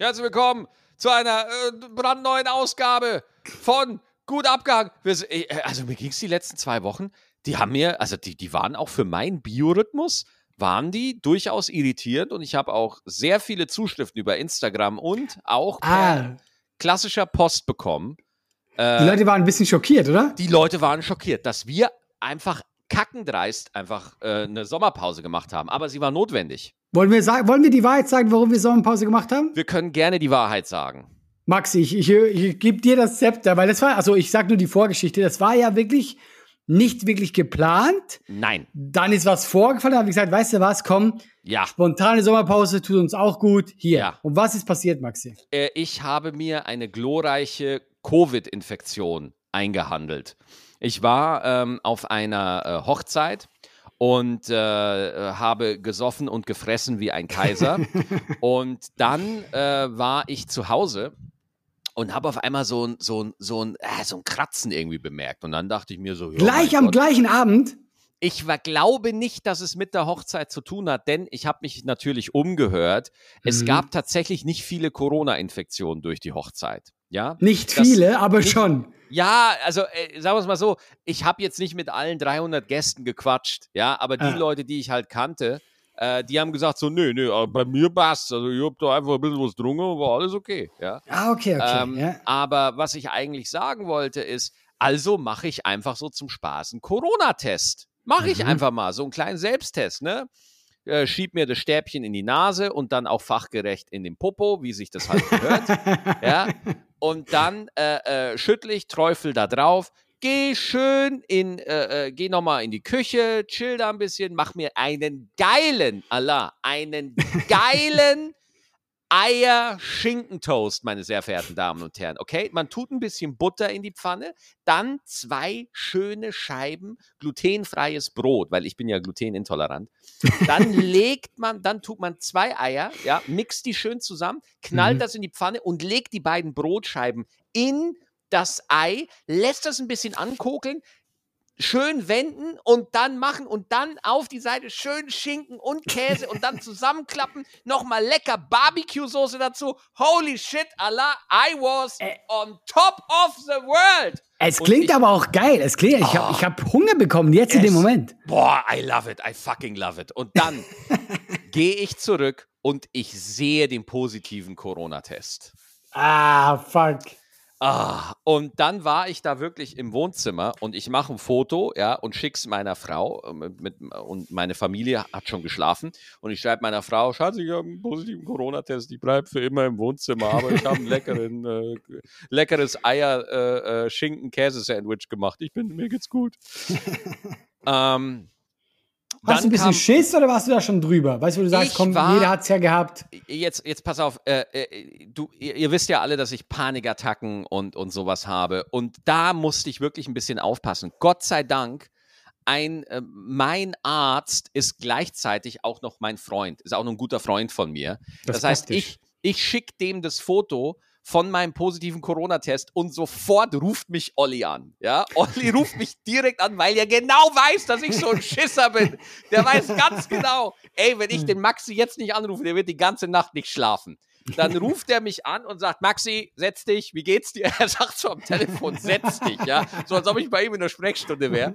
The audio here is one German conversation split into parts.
Herzlich willkommen zu einer äh, brandneuen Ausgabe von Gut. Wir, äh, also mir ging es die letzten zwei Wochen, die haben mir, also die, die waren auch für meinen Biorhythmus, waren die durchaus irritierend und ich habe auch sehr viele Zuschriften über Instagram und auch Ah, klassischer Post bekommen. die Äh, Leute waren ein bisschen schockiert, oder? die Leute waren schockiert, dass wir einfach kackendreist einfach äh, eine Sommerpause gemacht haben. Aber sie war notwendig. Wollen wir, sagen, wollen wir die Wahrheit sagen, warum wir Sommerpause gemacht haben? Wir können gerne die Wahrheit sagen. Maxi, ich, ich, ich gebe dir das Zepter, weil das war, also ich sag nur die Vorgeschichte, das war ja wirklich nicht wirklich geplant. Nein. Dann ist was vorgefallen, da habe ich gesagt, weißt du was, komm, Ja. spontane Sommerpause tut uns auch gut. Hier. Ja. Und was ist passiert, Maxi? Äh, ich habe mir eine glorreiche Covid-Infektion eingehandelt. Ich war ähm, auf einer äh, Hochzeit und äh, habe gesoffen und gefressen wie ein Kaiser. und dann äh, war ich zu Hause und habe auf einmal so ein, so ein, so ein, äh, so ein Kratzen irgendwie bemerkt. Und dann dachte ich mir so, Gleich am Gott. gleichen Abend. Ich war, glaube nicht, dass es mit der Hochzeit zu tun hat, denn ich habe mich natürlich umgehört. Es Mhm. gab tatsächlich nicht viele Corona-Infektionen durch die Hochzeit. Ja, Nicht viele, aber nicht- schon. ja, also äh, sagen wir es mal so, ich habe jetzt nicht mit allen 300 Gästen gequatscht, ja, aber die Ah. Leute, die ich halt kannte, äh, die haben gesagt so, nö, nö, bei mir passt, also ich hab da einfach ein bisschen was drungen und war alles okay, ja. Ah, okay, okay. Ähm, ja. Aber was ich eigentlich sagen wollte ist, also mache ich einfach so zum Spaß einen Corona-Test. Mache ich Mhm. einfach mal, so einen kleinen Selbsttest, ne? Äh, schieb mir das Stäbchen in die Nase und dann auch fachgerecht in den Popo, wie sich das halt gehört. ja. Und dann äh, äh, schüttle ich, träufel da drauf, geh schön in, äh, äh, geh nochmal in die Küche, chill da ein bisschen, mach mir einen geilen, Allah, einen geilen Eier-Schinkentoast, meine sehr verehrten Damen und Herren. Okay, man tut ein bisschen Butter in die Pfanne, dann zwei schöne Scheiben glutenfreies Brot, weil ich bin ja glutenintolerant. Dann legt man, dann tut man zwei Eier, ja, mixt die schön zusammen, knallt Mhm. das in die Pfanne und legt die beiden Brotscheiben in das Ei, lässt das ein bisschen ankokeln, schön wenden und dann machen und dann auf die Seite schön Schinken und Käse und dann zusammenklappen, nochmal lecker Barbecue-Soße dazu. Holy shit, Allah, I was on top of the world. Es klingt ich- aber auch geil. Es klingt, ich habe Oh. ich hab Hunger bekommen, jetzt in dem Es- Moment. Boah, I love it, I fucking love it. Und dann gehe ich zurück und ich sehe den positiven Corona-Test. Ah, fuck. Ah, und dann war ich da wirklich im Wohnzimmer und ich mache ein Foto, ja, und schick's meiner Frau äh, mit, mit, und meine Familie hat schon geschlafen und ich schreibe meiner Frau, Schatz, ich habe einen positiven Corona-Test, ich bleibe für immer im Wohnzimmer, aber ich habe ein leckeren, äh, leckeres Eier, äh, äh, gemacht. Ich bin, mir geht's gut. ähm, Hast du ein bisschen kam- Schiss oder warst du da schon drüber? Weißt du, wo du sagst, komm, war- jeder hat's ja gehabt. jetzt, jetzt pass auf, äh, äh, du, ihr, ihr wisst ja alle, dass ich Panikattacken und, und sowas habe. Und da musste ich wirklich ein bisschen aufpassen. Gott sei Dank, ein, äh, mein Arzt ist gleichzeitig auch noch mein Freund, ist auch noch ein guter Freund von mir. Das Das, heißt, praktisch. ich, ich schicke dem das Foto von meinem positiven Corona-Test und sofort ruft mich Olli an. Ja, Olli ruft mich direkt an, weil er genau weiß, dass ich so ein Schisser bin. Der weiß ganz genau, ey, wenn ich den Maxi jetzt nicht anrufe, der wird die ganze Nacht nicht schlafen. Dann ruft er mich an und sagt, Maxi, setz dich, wie geht's dir? Er sagt so am Telefon, setz dich, ja. So als ob ich bei ihm in der Sprechstunde wäre.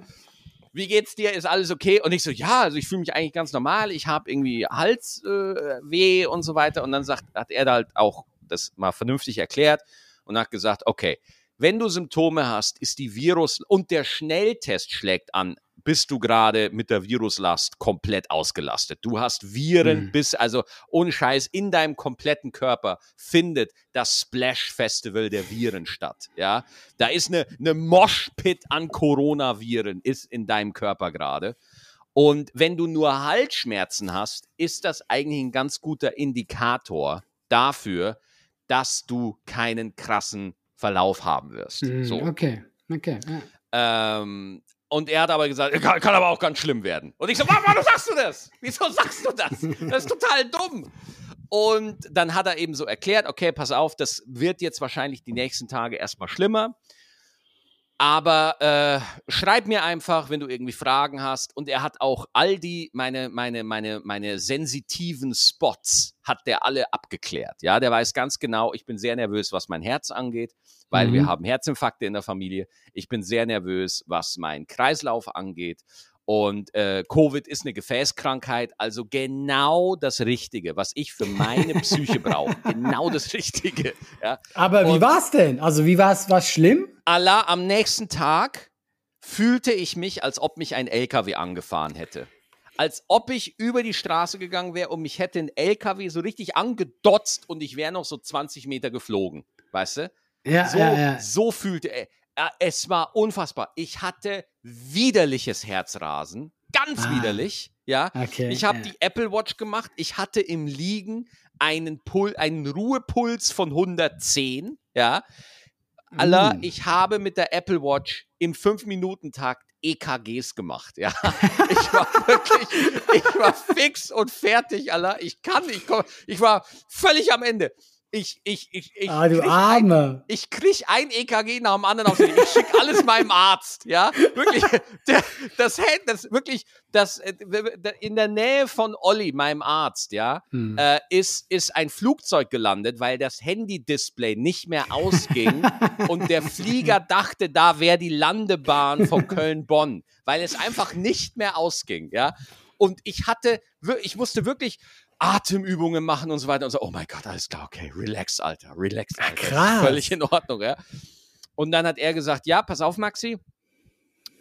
Wie geht's dir? Ist alles okay? Und ich so, ja, also ich fühle mich eigentlich ganz normal. Ich habe irgendwie Halsweh äh, und so weiter. Und dann sagt, hat er da halt auch das mal vernünftig erklärt und hat gesagt, okay, wenn du Symptome hast, ist die Virus und der Schnelltest schlägt an, bist du gerade mit der Viruslast komplett ausgelastet. Du hast Viren Mhm. bis, also ohne Scheiß, in deinem kompletten Körper findet das Splash Festival der Viren statt. Ja, da ist eine, eine Moshpit an Coronaviren ist in deinem Körper gerade. Und wenn du nur Halsschmerzen hast, ist das eigentlich ein ganz guter Indikator dafür, dass du keinen krassen Verlauf haben wirst. Hm, So. Okay, okay. Ja. Ähm, und er hat aber gesagt, kann, kann aber auch ganz schlimm werden. Und ich so, warum sagst du das? Wieso sagst du das? Das ist total dumm. Und dann hat er eben so erklärt, okay, pass auf, das wird jetzt wahrscheinlich die nächsten Tage erstmal schlimmer. Aber äh, schreib mir einfach, wenn du irgendwie Fragen hast. Und er hat auch all die, meine, meine, meine, meine sensitiven Spots, hat der alle abgeklärt. Ja, der weiß ganz genau, ich bin sehr nervös, was mein Herz angeht, weil mhm. wir haben Herzinfarkte in der Familie. Ich bin sehr nervös, was mein Kreislauf angeht. Und äh, Covid ist eine Gefäßkrankheit, also genau das Richtige, was ich für meine Psyche brauche. Genau das Richtige. Ja. Aber wie war es denn? Also wie war es? War schlimm? Allah, am nächsten Tag fühlte ich mich, als ob mich ein LKW angefahren hätte. Als ob ich über die Straße gegangen wäre und mich hätte ein LKW so richtig angedotzt und ich wäre noch so 20 Meter geflogen. Weißt du? Ja, so, ja, ja. so fühlte er. Es war unfassbar. Ich hatte widerliches Herzrasen. Ganz ah, widerlich. Ja. Okay, ich habe ja. die Apple Watch gemacht. Ich hatte im Liegen einen, Pul einen Ruhepuls von 110. Ja. Allah, mm. ich habe mit der Apple Watch im 5-Minuten-Takt EKGs gemacht. Ja. Ich war wirklich, ich war fix und fertig, Allah. Ich kann, ich, komm, ich war völlig am Ende ich, ich, ich, ich, ah, du Arme. Ein, ich krieg ein EKG nach dem anderen aus. Ich schicke alles meinem Arzt, ja. Wirklich, der, das das wirklich, das, äh, in der Nähe von Olli, meinem Arzt, ja, hm. äh, ist, ist ein Flugzeug gelandet, weil das Handy-Display nicht mehr ausging und der Flieger dachte, da wäre die Landebahn von Köln-Bonn, weil es einfach nicht mehr ausging, ja. Und ich hatte, ich musste wirklich, Atemübungen machen und so weiter und so. Oh mein Gott, alles klar, okay, relax, Alter, relax, Alter. Krass. Völlig in Ordnung, ja. Und dann hat er gesagt, ja, pass auf, Maxi,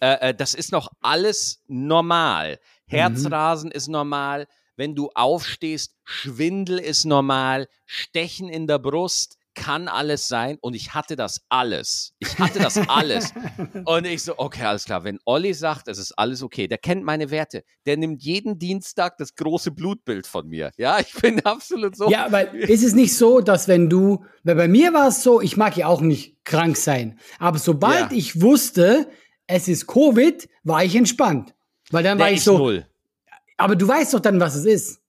äh, äh, das ist noch alles normal. Herzrasen mhm. ist normal. Wenn du aufstehst, Schwindel ist normal. Stechen in der Brust kann alles sein und ich hatte das alles. Ich hatte das alles. und ich so, okay, alles klar. Wenn Olli sagt, es ist alles okay, der kennt meine Werte. Der nimmt jeden Dienstag das große Blutbild von mir. Ja, ich bin absolut so. Ja, aber ist es nicht so, dass wenn du, weil bei mir war es so, ich mag ja auch nicht krank sein. Aber sobald ja. ich wusste, es ist Covid, war ich entspannt. Weil dann der war ich so. Null. Aber du weißt doch dann, was es ist.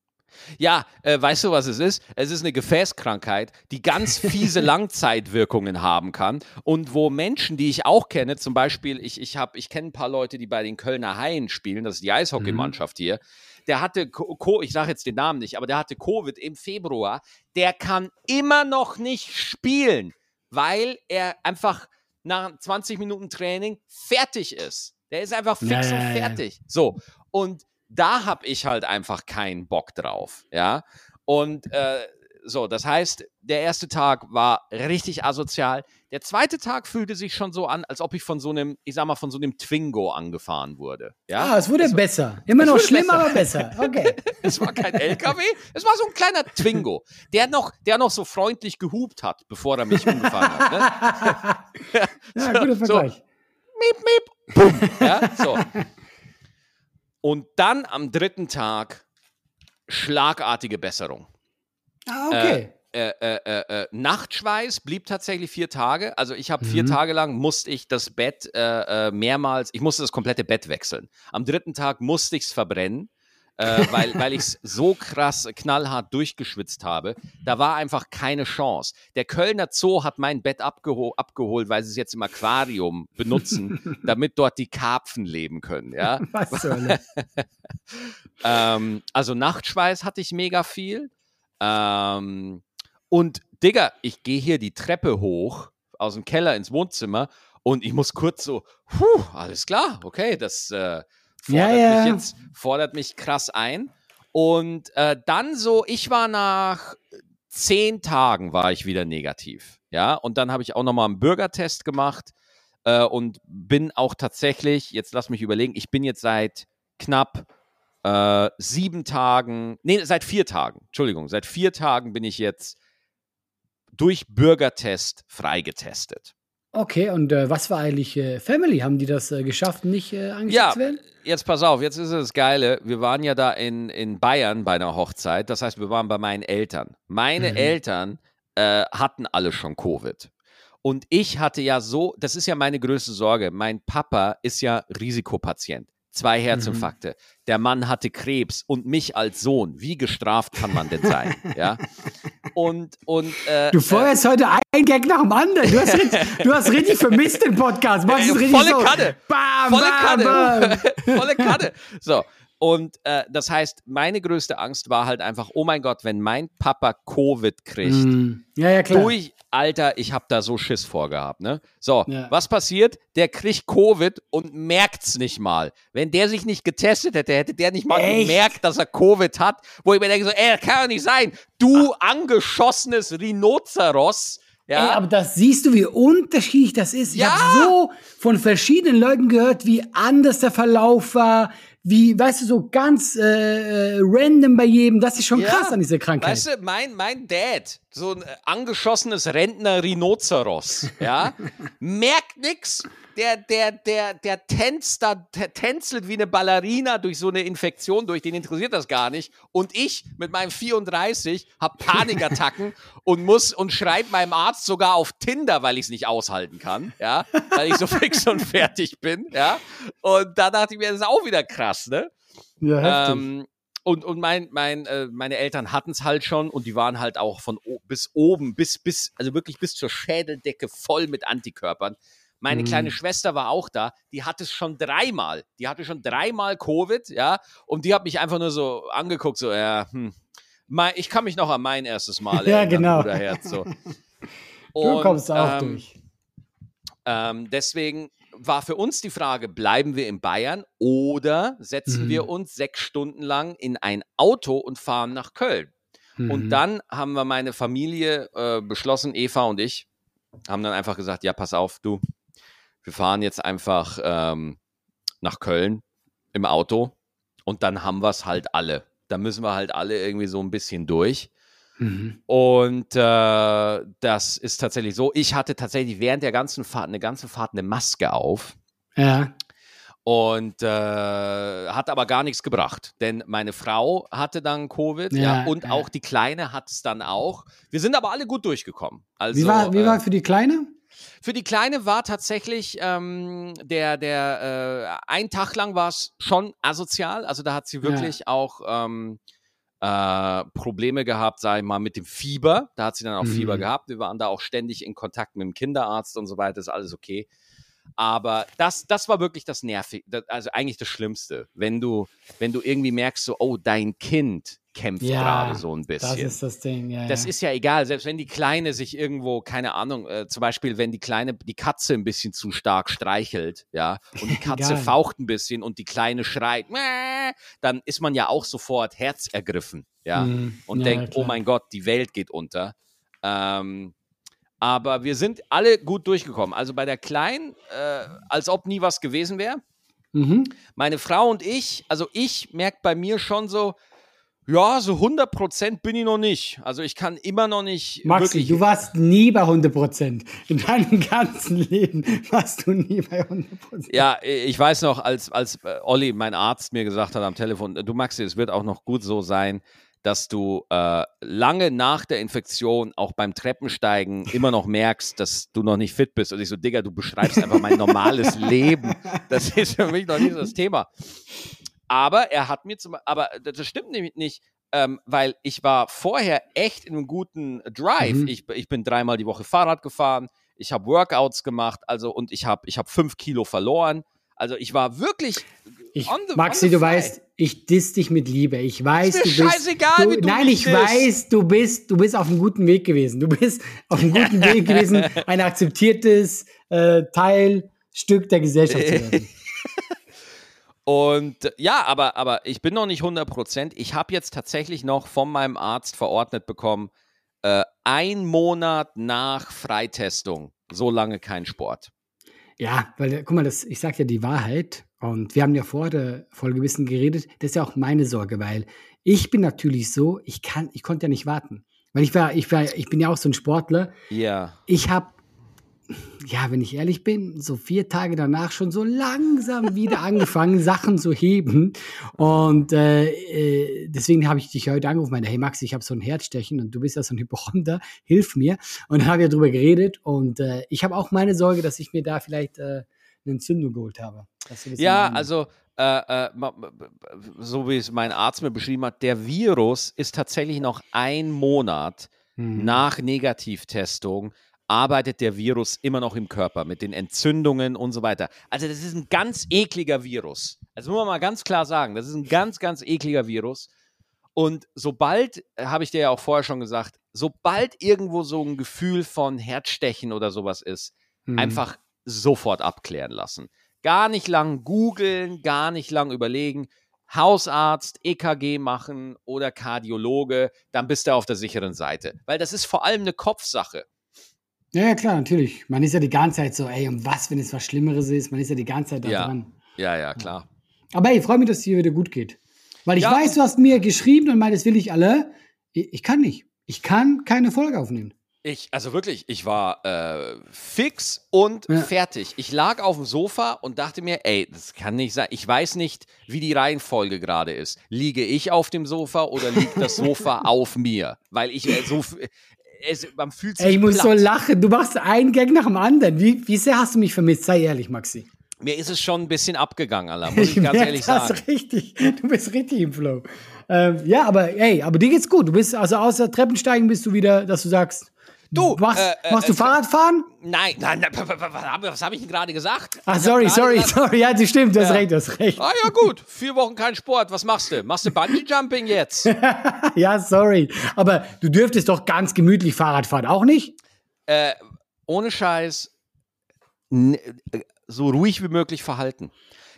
Ja, äh, weißt du, was es ist? Es ist eine Gefäßkrankheit, die ganz fiese Langzeitwirkungen haben kann und wo Menschen, die ich auch kenne, zum Beispiel, ich, ich, hab, ich kenne ein paar Leute, die bei den Kölner Haien spielen, das ist die Eishockeymannschaft mhm. hier, der hatte, Co ich sage jetzt den Namen nicht, aber der hatte Covid im Februar, der kann immer noch nicht spielen, weil er einfach nach 20 Minuten Training fertig ist. Der ist einfach fix ja, und fertig. So, und da habe ich halt einfach keinen Bock drauf, ja. Und äh, so, das heißt, der erste Tag war richtig asozial. Der zweite Tag fühlte sich schon so an, als ob ich von so einem, ich sag mal, von so einem Twingo angefahren wurde. Ja? Ah, es wurde es besser. Immer noch schlimm, besser. aber besser. Okay. es war kein LKW, es war so ein kleiner Twingo, der noch, der noch so freundlich gehupt hat, bevor er mich umgefahren hat. Ne? ja, so, guter Vergleich. So, miep, miep, bumm. Ja, so. Und dann am dritten Tag schlagartige Besserung. Ah, okay. Äh, äh, äh, äh Nachtschweiß blieb tatsächlich vier Tage. Also ich habe mhm. vier Tage lang musste ich das Bett äh, äh, mehrmals, ich musste das komplette Bett wechseln. Am dritten Tag musste ich es verbrennen äh, weil, weil ich es so krass knallhart durchgeschwitzt habe. Da war einfach keine Chance. Der Kölner Zoo hat mein Bett abgeho abgeholt, weil sie es jetzt im Aquarium benutzen, damit dort die Karpfen leben können. Ja? Was ähm, Also Nachtschweiß hatte ich mega viel. Ähm, und Digga, ich gehe hier die Treppe hoch aus dem Keller ins Wohnzimmer und ich muss kurz so, puh, alles klar, okay, das äh, fordert, ja, ja. Mich jetzt, fordert mich krass ein. Und äh, dann so, ich war nach zehn Tagen war ich wieder negativ. Ja, und dann habe ich auch nochmal einen Bürgertest gemacht äh, und bin auch tatsächlich, jetzt lass mich überlegen, ich bin jetzt seit knapp äh, sieben Tagen, nee, seit vier Tagen, Entschuldigung, seit vier Tagen bin ich jetzt durch Bürgertest freigetestet. Okay, und äh, was war eigentlich äh, Family? Haben die das äh, geschafft, nicht äh, ja, zu werden? Jetzt pass auf, jetzt ist es das Geile. Wir waren ja da in, in Bayern bei einer Hochzeit. Das heißt, wir waren bei meinen Eltern. Meine mhm. Eltern äh, hatten alle schon Covid. Und ich hatte ja so, das ist ja meine größte Sorge. Mein Papa ist ja Risikopatient. Zwei Herzinfarkte. Mhm. Der Mann hatte Krebs und mich als Sohn. Wie gestraft kann man denn sein? ja. Und, und, äh, du feuerst äh, heute ein Gag nach dem anderen. Du hast richtig, du hast richtig vermisst den Podcast. Machst äh, volle so. Kanne. Bam, volle bam, Kanne. Bam. volle Kanne. So. Und äh, das heißt, meine größte Angst war halt einfach, oh mein Gott, wenn mein Papa Covid kriegt, mm. ja, ja, klar. durch, Alter, ich habe da so Schiss vorgehabt, ne? So, ja. was passiert? Der kriegt Covid und merkt's nicht mal. Wenn der sich nicht getestet hätte, hätte der nicht mal Echt? gemerkt, dass er Covid hat, wo ich mir denke so, ey, das kann doch nicht sein. Du Ach. angeschossenes Rhinoceros, ja. Ey, aber das siehst du, wie unterschiedlich das ist. Ich ja. habe so von verschiedenen Leuten gehört, wie anders der Verlauf war, wie, weißt du, so ganz äh, äh, random bei jedem. Das ist schon ja, krass an dieser Krankheit. Weißt du, mein, mein Dad, so ein angeschossenes Rentner-Rhinoceros, ja, merkt nix. Der, der, der, der tänzt da, der tänzelt wie eine Ballerina durch so eine Infektion durch, den interessiert das gar nicht. Und ich mit meinem 34 hab Panikattacken und muss und schreibe meinem Arzt sogar auf Tinder, weil ich es nicht aushalten kann, ja, weil ich so fix und fertig bin, ja. Und da dachte ich mir, das ist auch wieder krass, ne? Ja, heftig. Ähm, und, und mein, mein, äh, meine Eltern hatten es halt schon und die waren halt auch von bis oben, bis, bis, also wirklich bis zur Schädeldecke voll mit Antikörpern. Meine mhm. kleine Schwester war auch da, die hatte es schon dreimal. Die hatte schon dreimal Covid, ja, und die hat mich einfach nur so angeguckt, so, ja, hm, mein, ich kann mich noch an mein erstes Mal erinnern, ja, genau. Bruderherz, so. Und, du kommst auch ähm, durch. Ähm, deswegen war für uns die Frage, bleiben wir in Bayern oder setzen mhm. wir uns sechs Stunden lang in ein Auto und fahren nach Köln? Mhm. Und dann haben wir meine Familie äh, beschlossen, Eva und ich, haben dann einfach gesagt, ja, pass auf, du, wir fahren jetzt einfach ähm, nach Köln im Auto und dann haben wir es halt alle. Da müssen wir halt alle irgendwie so ein bisschen durch. Mhm. Und äh, das ist tatsächlich so. Ich hatte tatsächlich während der ganzen Fahrt, eine ganze Fahrt eine Maske auf. Ja. Und äh, hat aber gar nichts gebracht, denn meine Frau hatte dann Covid ja, ja und ja. auch die Kleine hat es dann auch. Wir sind aber alle gut durchgekommen. Also, wie war, wie äh, war für die Kleine? Für die Kleine war tatsächlich ähm, der, der äh, ein Tag lang war es schon asozial. Also da hat sie wirklich ja. auch ähm, äh, Probleme gehabt, ich mal, mit dem Fieber. Da hat sie dann auch mhm. Fieber gehabt. Wir waren da auch ständig in Kontakt mit dem Kinderarzt und so weiter. Ist alles okay. Aber das, das war wirklich das Nervige, also eigentlich das Schlimmste. Wenn du, wenn du irgendwie merkst, so, oh, dein Kind kämpft ja, gerade so ein bisschen. Das ist das Ding, ja. Das ja. ist ja egal, selbst wenn die Kleine sich irgendwo, keine Ahnung, äh, zum Beispiel, wenn die Kleine die Katze ein bisschen zu stark streichelt, ja, und die Katze faucht ein bisschen und die Kleine schreit, dann ist man ja auch sofort herzergriffen, ja, mhm. und ja, denkt, oh oh mein Gott, die Welt geht unter. Ähm, aber wir sind alle gut durchgekommen. Also bei der Kleinen, äh, als ob nie was gewesen wäre. Mhm. Meine Frau und ich, also ich merke bei mir schon so, ja, so 100% bin ich noch nicht. Also ich kann immer noch nicht. Maxi, du warst nie bei 100%. In deinem ganzen Leben warst du nie bei 100%. Ja, ich weiß noch, als, als äh, Olli, mein Arzt, mir gesagt hat am Telefon, du Maxi, es wird auch noch gut so sein, dass du äh, lange nach der Infektion auch beim Treppensteigen immer noch merkst, dass du noch nicht fit bist. Und ich so, Digga, du beschreibst einfach mein normales Leben. Das ist für mich noch nicht das Thema. Aber er hat mir zum aber das stimmt nämlich nicht, ähm, weil ich war vorher echt in einem guten Drive. Mhm. Ich, ich bin dreimal die Woche Fahrrad gefahren, ich habe Workouts gemacht, also und ich habe ich hab fünf Kilo verloren. Also ich war wirklich. Ich, the, Maxi, du weißt, ich diss dich mit Liebe. Ich weiß, ist mir du bist. Scheißegal, du, wie du nein, ich bist. weiß, du bist, du bist auf einem guten Weg gewesen. Du bist auf einem guten Weg gewesen, ein akzeptiertes äh, Teilstück der Gesellschaft zu werden. Und ja, aber, aber ich bin noch nicht 100 Prozent. Ich habe jetzt tatsächlich noch von meinem Arzt verordnet bekommen, äh, ein Monat nach Freitestung, so lange kein Sport. Ja, weil, guck mal, das, ich sage ja die Wahrheit und wir haben ja vor der Folge ein bisschen geredet, das ist ja auch meine Sorge, weil ich bin natürlich so, ich kann, ich konnte ja nicht warten. Weil ich war, ich war, ich bin ja auch so ein Sportler. Ja. Ich habe ja, wenn ich ehrlich bin, so vier Tage danach schon so langsam wieder angefangen, Sachen zu heben. Und äh, äh, deswegen habe ich dich heute angerufen, meine, hey Max, ich habe so ein Herzstechen und du bist ja so ein Hypochonder, hilf mir. Und dann haben wir darüber geredet und äh, ich habe auch meine Sorge, dass ich mir da vielleicht äh, eine Entzündung geholt habe. Ja, also äh, äh, so wie es mein Arzt mir beschrieben hat, der Virus ist tatsächlich noch ein Monat mhm. nach Negativtestung arbeitet der Virus immer noch im Körper mit den Entzündungen und so weiter. Also das ist ein ganz ekliger Virus. Das muss man mal ganz klar sagen. Das ist ein ganz, ganz ekliger Virus. Und sobald, habe ich dir ja auch vorher schon gesagt, sobald irgendwo so ein Gefühl von Herzstechen oder sowas ist, mhm. einfach sofort abklären lassen. Gar nicht lang googeln, gar nicht lang überlegen. Hausarzt, EKG machen oder Kardiologe, dann bist du auf der sicheren Seite. Weil das ist vor allem eine Kopfsache. Ja, ja, klar, natürlich. Man ist ja die ganze Zeit so, ey, um was, wenn es was Schlimmeres ist? Man ist ja die ganze Zeit da ja. dran. Ja, ja, klar. Aber ey, ich freue mich, dass es dir wieder gut geht. Weil ich ja. weiß, du hast mir geschrieben und meint, das will ich alle. Ich, ich kann nicht. Ich kann keine Folge aufnehmen. Ich, also wirklich, ich war äh, fix und ja. fertig. Ich lag auf dem Sofa und dachte mir, ey, das kann nicht sein. Ich weiß nicht, wie die Reihenfolge gerade ist. Liege ich auf dem Sofa oder liegt das Sofa auf mir? Weil ich äh, so. Es, man fühlt sich. Ey, ich muss platt. so lachen. Du machst einen Gag nach dem anderen. Wie, wie sehr hast du mich vermisst? Sei ehrlich, Maxi. Mir ist es schon ein bisschen abgegangen, Allah, muss ich, ich ganz ehrlich das sagen. richtig. Du bist richtig im Flow. Ähm, ja, aber ey, aber dir geht's gut. Du bist, also außer Treppensteigen bist du wieder, dass du sagst, Du, machst, äh, machst du äh, Fahrradfahren? Nein, nein, nein was habe ich denn gerade gesagt? Ah, sorry, sorry, gesagt, sorry. Ja, das stimmt, du hast recht, du hast recht. Ah, ja, gut. Vier Wochen kein Sport. Was machst du? Machst du Bungee-Jumping jetzt? ja, sorry. Aber du dürftest doch ganz gemütlich Fahrrad fahren, auch nicht? Äh, ohne Scheiß, so ruhig wie möglich verhalten.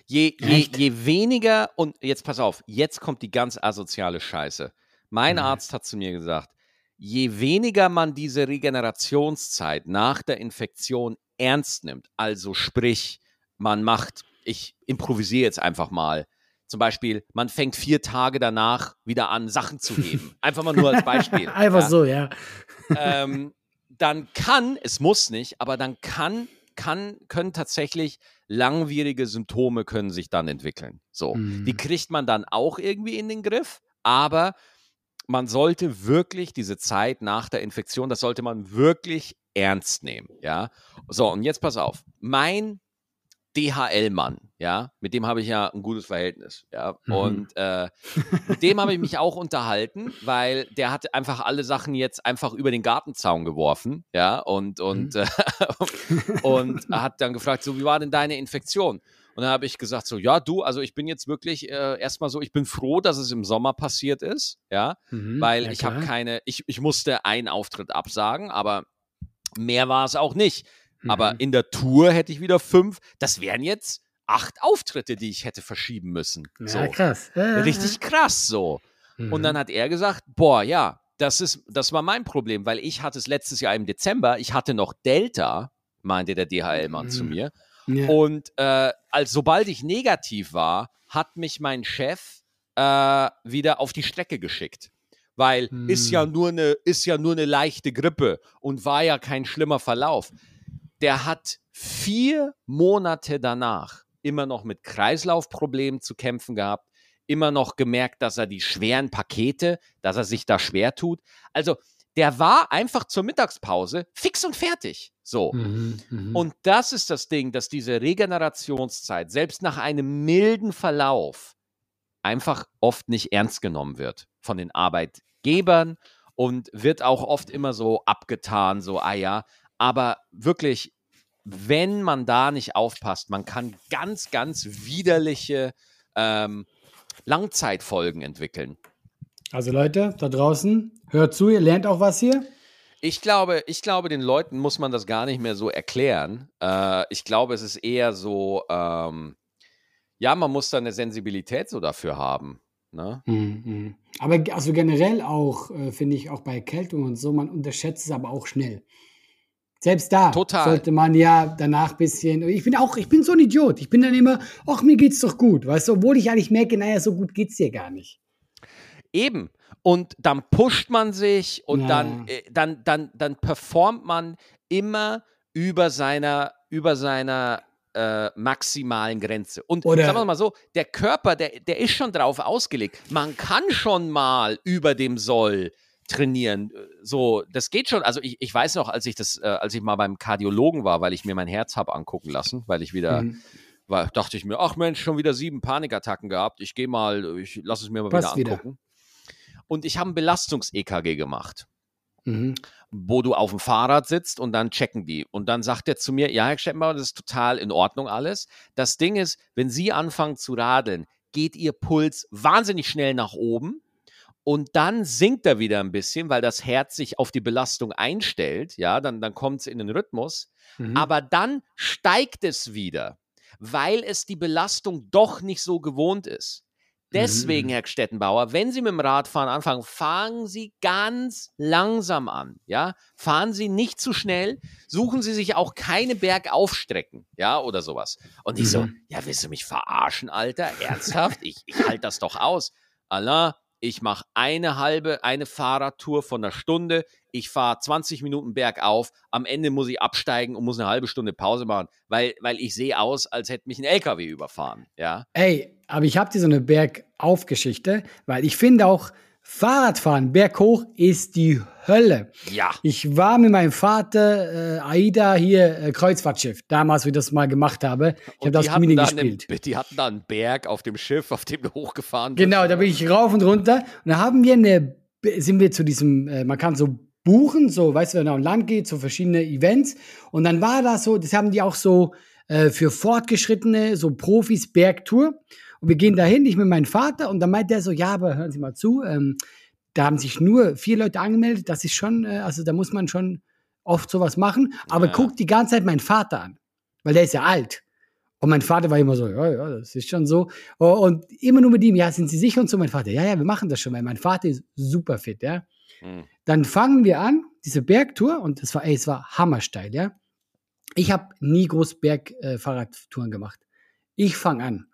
Je, je, je, weniger, und jetzt pass auf, jetzt kommt die ganz asoziale Scheiße. Mein mhm. Arzt hat zu mir gesagt, je weniger man diese Regenerationszeit nach der Infektion ernst nimmt, also sprich, man macht, ich improvisiere jetzt einfach mal, zum Beispiel, man fängt vier Tage danach wieder an, Sachen zu heben. Einfach mal nur als Beispiel. einfach ja. so, ja. Ähm, dann kann, es muss nicht, aber dann kann, kann, können tatsächlich langwierige Symptome können sich dann entwickeln. So, mhm. die kriegt man dann auch irgendwie in den Griff, aber man sollte wirklich diese Zeit nach der Infektion, das sollte man wirklich ernst nehmen, ja. So, und jetzt pass auf. Mein DHL-Mann, ja, mit dem habe ich ja ein gutes Verhältnis, ja. Mhm. Und äh, mit dem habe ich mich auch unterhalten, weil der hat einfach alle Sachen jetzt einfach über den Gartenzaun geworfen, ja, und, und, mhm. äh, und hat dann gefragt, so, wie war denn deine Infektion? Und dann habe ich gesagt, so, ja, du, also ich bin jetzt wirklich äh, erstmal so, ich bin froh, dass es im Sommer passiert ist, ja, mhm, weil ja, ich habe keine, ich, ich musste einen Auftritt absagen, aber mehr war es auch nicht. Mhm. Aber in der Tour hätte ich wieder fünf, das wären jetzt acht Auftritte, die ich hätte verschieben müssen. Ja, so. krass. Ja, Richtig krass so. Mhm. Und dann hat er gesagt, boah, ja, das ist, das war mein Problem, weil ich hatte es letztes Jahr im Dezember, ich hatte noch Delta, meinte der DHL-Mann zu mhm. mir. Ja. Und äh, als sobald ich negativ war, hat mich mein Chef äh, wieder auf die Strecke geschickt. Weil hm. ist ja nur eine, ist ja nur eine leichte Grippe und war ja kein schlimmer Verlauf. Der hat vier Monate danach immer noch mit Kreislaufproblemen zu kämpfen gehabt, immer noch gemerkt, dass er die schweren Pakete, dass er sich da schwer tut. Also der war einfach zur Mittagspause fix und fertig. So. Mhm, mh. Und das ist das Ding, dass diese Regenerationszeit, selbst nach einem milden Verlauf, einfach oft nicht ernst genommen wird von den Arbeitgebern und wird auch oft immer so abgetan, so, ah ja, aber wirklich, wenn man da nicht aufpasst, man kann ganz, ganz widerliche ähm, Langzeitfolgen entwickeln. Also Leute, da draußen, hört zu, ihr lernt auch was hier. Ich glaube, ich glaube, den Leuten muss man das gar nicht mehr so erklären. Äh, ich glaube, es ist eher so, ähm, ja, man muss da eine Sensibilität so dafür haben. Ne? Mhm. Aber also generell auch, äh, finde ich, auch bei Erkältung und so, man unterschätzt es aber auch schnell. Selbst da Total. sollte man ja danach ein bisschen. Ich bin auch, ich bin so ein Idiot. Ich bin dann immer, ach, mir geht's doch gut, weißt du, obwohl ich eigentlich merke, naja, so gut geht's dir gar nicht. Eben. Und dann pusht man sich und ja. dann, äh, dann, dann, dann performt man immer über seiner, über seiner äh, maximalen Grenze. Und Oder sagen wir mal so, der Körper, der, der ist schon drauf ausgelegt. Man kann schon mal über dem Soll trainieren. So, das geht schon. Also ich, ich weiß noch, als ich das, äh, als ich mal beim Kardiologen war, weil ich mir mein Herz habe angucken lassen, weil ich wieder mhm war, dachte ich mir, ach Mensch, schon wieder sieben Panikattacken gehabt. Ich gehe mal, ich lasse es mir mal Passt wieder angucken. Wieder. Und ich habe ein Belastungs-EKG gemacht. mhm. wo du auf dem Fahrrad sitzt und dann checken die. Und dann sagt er zu mir, ja, Herr Stettenbauer, das ist total in Ordnung alles. Das Ding ist, wenn Sie anfangen zu radeln, geht Ihr Puls wahnsinnig schnell nach oben und dann sinkt er wieder ein bisschen, weil das Herz sich auf die Belastung einstellt. Ja, dann, dann kommt es in den Rhythmus. Mhm. Aber dann steigt es wieder, weil es die Belastung doch nicht so gewohnt ist. Deswegen, mhm. Herr Stettenbauer, wenn Sie mit dem Radfahren anfangen, fangen Sie ganz langsam an. Ja, fahren Sie nicht zu schnell, suchen Sie sich auch keine Bergaufstrecken, ja, oder sowas. Und ich mhm. so, ja, willst du mich verarschen, Alter? Ernsthaft? ich ich halte das doch aus. Allah, ich mache eine halbe, eine Fahrradtour von einer Stunde, ich fahre 20 Minuten bergauf, am Ende muss ich absteigen und muss eine halbe Stunde Pause machen, weil, weil ich sehe aus, als hätte mich ein LKW überfahren, ja. Ey, aber ich habe dir so eine Bergaufgeschichte, weil ich finde auch, Fahrradfahren berghoch ist die Hölle. Ja. Ich war mit meinem Vater äh, AIDA hier äh, Kreuzfahrtschiff, damals, wo ich das mal gemacht habe. Ich habe das Comedian gespielt. Einen, die hatten da einen Berg auf dem Schiff, auf dem du hochgefahren bist. Genau, da bin ich rauf und runter. Und da haben wir eine, sind wir zu diesem, äh, man kann so buchen, so, weißt du, wenn man auf Land geht, so verschiedene Events. Und dann war das so, das haben die auch so äh, für Fortgeschrittene, so Profis, Bergtour. Und wir gehen dahin, ich mit meinem Vater, und dann meint der so, ja, aber hören Sie mal zu, ähm, da haben sich nur vier Leute angemeldet, das ist schon, äh, also da muss man schon oft sowas machen, aber ja. guckt die ganze Zeit meinen Vater an, weil der ist ja alt. Und mein Vater war immer so, ja, ja, das ist schon so. Oh, und immer nur mit ihm, ja, sind Sie sicher und so, mein Vater, ja, ja, wir machen das schon, weil mein Vater ist super fit, ja. Mhm. Dann fangen wir an, diese Bergtour, und das war, ey, es war hammersteil, ja. Ich habe nie groß Bergfahrradtouren äh, gemacht. Ich fange an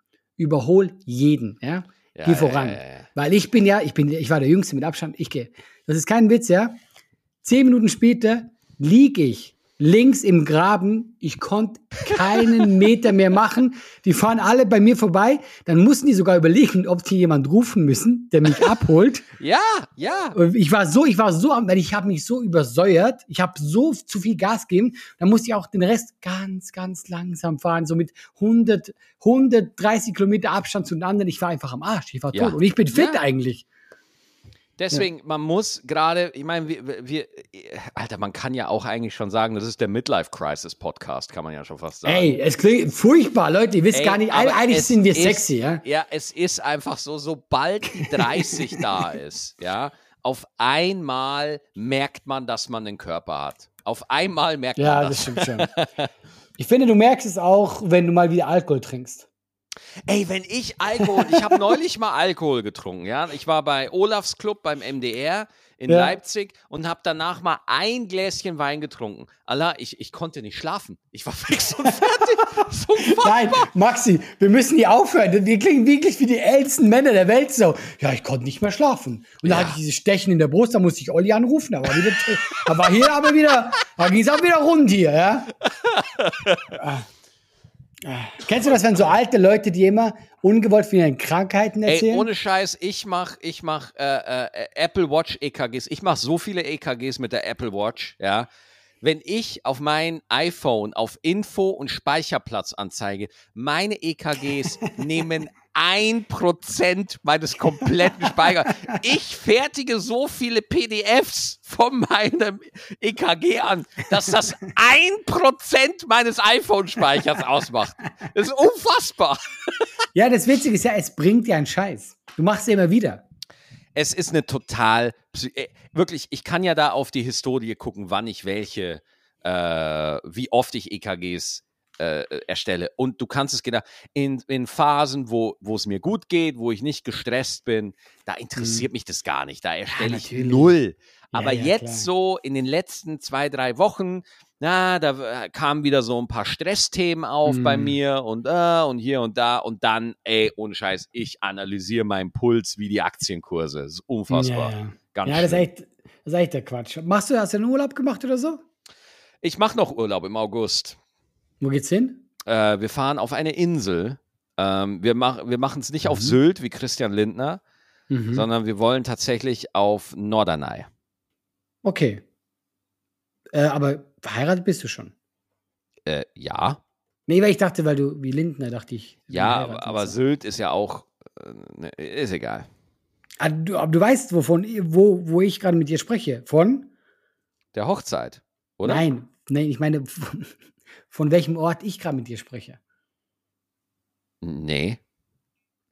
überhol jeden, ja. ja Geh voran. Ja, ja, Weil ich bin ja, ich bin, ich war der Jüngste mit Abstand, ich gehe. Das ist kein Witz, ja. Zehn Minuten später liege ich links im Graben. Ich konnte keinen Meter mehr machen. Die fahren alle bei mir vorbei. Dann mussten die sogar überlegen, ob die jemand rufen müssen, der mich abholt. ja, ja. Ich war so, ich war so, weil ich habe mich so übersäuert. Ich habe so zu viel Gas gegeben. Dann musste ich auch den Rest ganz, ganz langsam fahren, so mit 100, 130 Kilometer Abstand zu den anderen. Ich war einfach am Arsch. Ich war ja. tot. Und ich bin fit ja. eigentlich. Deswegen, ja. man muss gerade, ich meine, wir, wir, Alter, man kann ja auch eigentlich schon sagen, das ist der Midlife Crisis Podcast, kann man ja schon fast sagen. Ey, es klingt furchtbar, Leute, ihr wisst Ey, gar nicht, eigentlich sind wir ist, sexy, ja? Ja, es ist einfach so, sobald die 30 da ist, ja, auf einmal merkt man, dass man einen Körper hat. Auf einmal merkt ja, man das. Ja, das stimmt schon. ich finde, du merkst es auch, wenn du mal wieder Alkohol trinkst. Ey, wenn ich Alkohol, ich habe neulich mal Alkohol getrunken, ja. Ich war bei Olafs Club beim MDR in ja. Leipzig und habe danach mal ein Gläschen Wein getrunken. Allah, ich, ich konnte nicht schlafen. Ich war fix und fertig. so Nein, Maxi, wir müssen hier aufhören. Wir klingen wirklich wie die ältesten Männer der Welt so. Ja, ich konnte nicht mehr schlafen. Und ja. da hatte ich dieses Stechen in der Brust, da musste ich Olli anrufen. Da war, wieder, da war hier aber wieder, da ging es auch wieder rund hier, ja. Kennst du das, wenn so alte Leute, die immer ungewollt von ihren Krankheiten erzählen? Ey, ohne Scheiß, ich mach, ich mach äh, äh, Apple Watch EKGs. Ich mach so viele EKGs mit der Apple Watch, ja. Wenn ich auf mein iPhone auf Info und Speicherplatz anzeige, meine EKGs nehmen ein Prozent meines kompletten Speichers. Ich fertige so viele PDFs von meinem EKG an, dass das ein Prozent meines iPhone-Speichers ausmacht. Das ist unfassbar. Ja, das Witzige ist ja, es bringt dir einen Scheiß. Du machst es immer wieder. Es ist eine total, äh, wirklich, ich kann ja da auf die Historie gucken, wann ich welche, äh, wie oft ich EKGs äh, erstelle. Und du kannst es genau in, in Phasen, wo, wo es mir gut geht, wo ich nicht gestresst bin, da interessiert mhm. mich das gar nicht. Da erstelle ja, ich null. Aber ja, ja, jetzt klar. so in den letzten zwei, drei Wochen, na, da kamen wieder so ein paar Stressthemen auf mhm. bei mir und äh, und hier und da und dann, ey, ohne Scheiß, ich analysiere meinen Puls wie die Aktienkurse. Das ist unfassbar. Ja, Ganz ja das, ist echt, das ist echt der Quatsch. Machst du, hast du einen Urlaub gemacht oder so? Ich mache noch Urlaub im August. Wo geht's hin? Äh, wir fahren auf eine Insel. Ähm, wir mach, wir machen es nicht mhm. auf Sylt wie Christian Lindner, mhm. sondern wir wollen tatsächlich auf Norderney. Okay. Äh, aber verheiratet bist du schon? Äh, ja. Nee, weil ich dachte, weil du wie Lindner, dachte ich. Ja, aber, aber Sylt ist ja auch, äh, ne, ist egal. Aber ah, du, aber du weißt, wovon, wo, wo ich gerade mit dir spreche. Von? der Hochzeit, oder? Nein, nein, ich meine, von, von welchem Ort ich gerade mit dir spreche. Nee.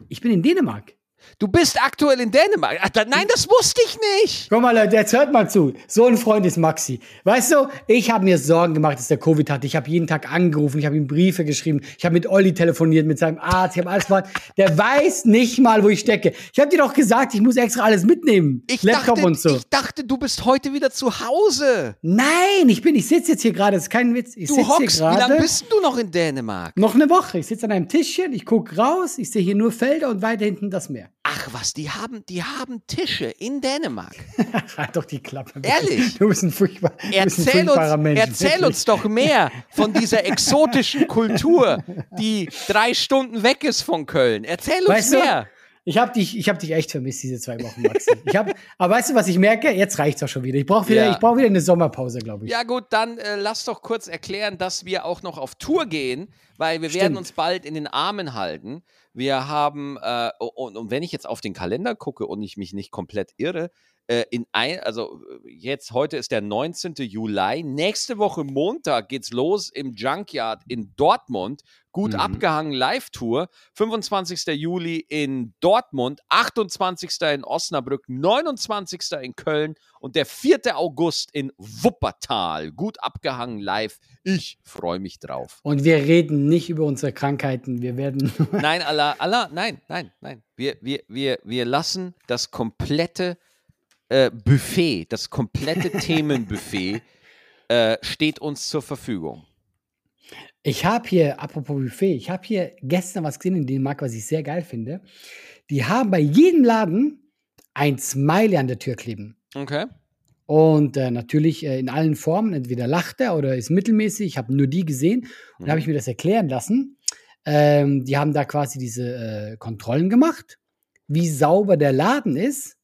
Ich bin in Dänemark. Du bist aktuell in Dänemark. Ach, da, nein, das wusste ich nicht. Guck mal, Leute, jetzt hört mal zu. So ein Freund ist Maxi. Weißt du, ich habe mir Sorgen gemacht, dass der Covid hat. Ich habe jeden Tag angerufen, ich habe ihm Briefe geschrieben, ich habe mit Olli telefoniert, mit seinem Arzt, ich habe alles gemacht. Der weiß nicht mal, wo ich stecke. Ich habe dir doch gesagt, ich muss extra alles mitnehmen. Ich Laptop dachte, und so. Ich dachte, du bist heute wieder zu Hause. Nein, ich bin, ich sitze jetzt hier gerade, das ist kein Witz. Ich du hockst, wie lange bist du noch in Dänemark? Noch eine Woche. Ich sitze an einem Tischchen, ich gucke raus, ich sehe hier nur Felder und weiter hinten das Meer. Ach was, die haben, die haben Tische in Dänemark. halt doch die Klappe. Ehrlich? Du bist ein, furchtbar, erzähl, ein uns, Mensch. Erzähl uns doch mehr von dieser exotischen Kultur, die drei Stunden weg ist von Köln. Erzähl uns weißt mehr. Du, ich habe dich, ich hab dich echt vermisst, diese zwei Wochen, Maxi. Ich hab, aber weißt du, was ich merke? Jetzt reicht's auch schon wieder. Ich brauche wieder, ja. brauch wieder eine Sommerpause, glaube ich. Ja, gut, dann äh, lass doch kurz erklären, dass wir auch noch auf Tour gehen, weil wir Stimmt. werden uns bald in den Armen halten. Wir haben, äh, und, und, wenn ich jetzt auf den Kalender gucke und ich mich nicht komplett irre, äh, in ein, also jetzt, heute ist der 19. Juli. Nächste Woche Montag geht's los im Junkyard in Dortmund. Gut mhm. abgehangen Live-Tour. 25. Juli in Dortmund, 28. in Osnabrück, 29. in Köln und der 4. August in Wuppertal. Gut abgehangen live. Ich freue mich drauf. Und wir reden nicht über unsere Krankheiten. Wir werden. nein, Allah, Allah, nein, nein, nein. Wir, wir, wir, wir lassen das komplette äh, Buffet, das komplette Themenbuffet äh, steht uns zur Verfügung. Ich habe hier, apropos Buffet, ich habe hier gestern was gesehen in Dänemark, was ich sehr geil finde. Die haben bei jedem Laden ein Smiley an der Tür kleben. Okay. Und äh, natürlich äh, in allen Formen, entweder lacht er oder ist mittelmäßig. Ich habe nur die gesehen und mhm. habe ich mir das erklären lassen. Ähm, die haben da quasi diese äh, Kontrollen gemacht, wie sauber der Laden ist.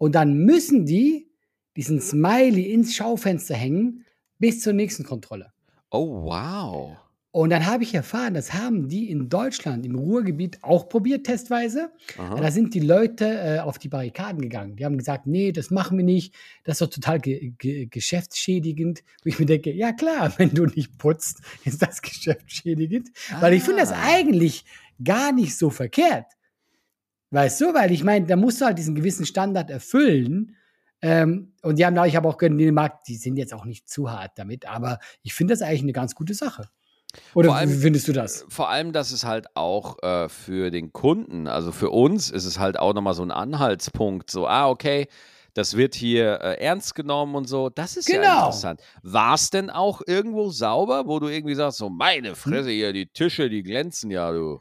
Und dann müssen die diesen Smiley ins Schaufenster hängen bis zur nächsten Kontrolle. Oh, wow. Und dann habe ich erfahren, das haben die in Deutschland, im Ruhrgebiet auch probiert, testweise. Aha. Da sind die Leute äh, auf die Barrikaden gegangen. Die haben gesagt, nee, das machen wir nicht. Das ist doch total ge ge geschäftsschädigend. Wo ich mir denke, ja klar, wenn du nicht putzt, ist das geschäftsschädigend. Ah. Weil ich finde das ah. eigentlich gar nicht so verkehrt. Weißt du, weil ich meine, da musst du halt diesen gewissen Standard erfüllen. Ähm, und die haben, ich habe auch Dänemark, die sind jetzt auch nicht zu hart damit, aber ich finde das eigentlich eine ganz gute Sache. Oder allem, wie findest du das? Vor allem, dass es halt auch äh, für den Kunden, also für uns, ist es halt auch nochmal so ein Anhaltspunkt, so, ah, okay, das wird hier äh, ernst genommen und so. Das ist genau. ja interessant. War es denn auch irgendwo sauber, wo du irgendwie sagst, so, meine Fresse hier, die Tische, die glänzen ja, du.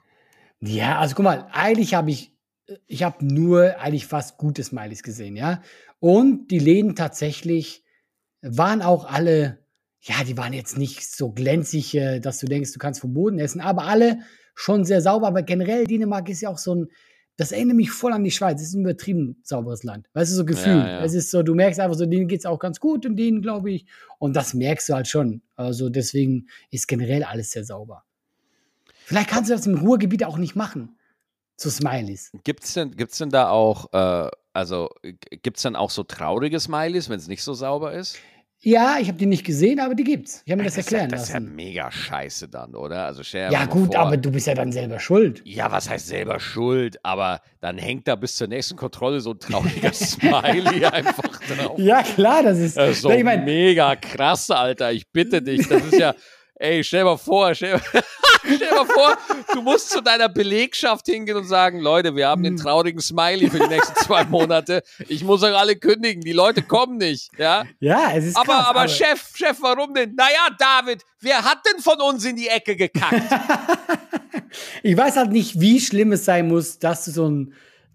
Ja, also guck mal, eigentlich habe ich ich habe nur eigentlich fast gute Smileys gesehen, ja. Und die Läden tatsächlich waren auch alle, ja, die waren jetzt nicht so glänzig, äh, dass du denkst, du kannst vom Boden essen, aber alle schon sehr sauber. Aber generell, Dänemark ist ja auch so ein, das erinnert mich voll an die Schweiz. Es ist ein übertrieben sauberes Land. Weißt du, so Gefühl. Ja, ja. Es ist so, du merkst einfach so, denen geht es auch ganz gut und denen, glaube ich. Und das merkst du halt schon. Also deswegen ist generell alles sehr sauber. Vielleicht kannst du das im Ruhrgebiet auch nicht machen zu Smileys. Gibt es denn, gibt's denn da auch, äh, also gibt es dann auch so traurige Smileys, wenn es nicht so sauber ist? Ja, ich habe die nicht gesehen, aber die gibt's. Ich habe mir das, das erklären ja, das lassen. Das ist ja mega scheiße dann, oder? Also ja gut, vor. aber du bist ja dann selber schuld. Ja, was heißt selber schuld? Aber dann hängt da bis zur nächsten Kontrolle so ein trauriger Smiley einfach drauf. Ja klar, das ist, das ist so ich mein, mega krass, Alter. Ich bitte dich, das ist ja, ey, stell mal vor, stell Stell dir mal vor, du musst zu deiner Belegschaft hingehen und sagen, Leute, wir haben den hm. traurigen Smiley für die nächsten zwei Monate. Ich muss euch alle kündigen. Die Leute kommen nicht. Ja, ja es ist aber, krass, aber, aber Chef, Chef, warum denn? Naja, David, wer hat denn von uns in die Ecke gekackt? ich weiß halt nicht, wie schlimm es sein muss, dass du so ein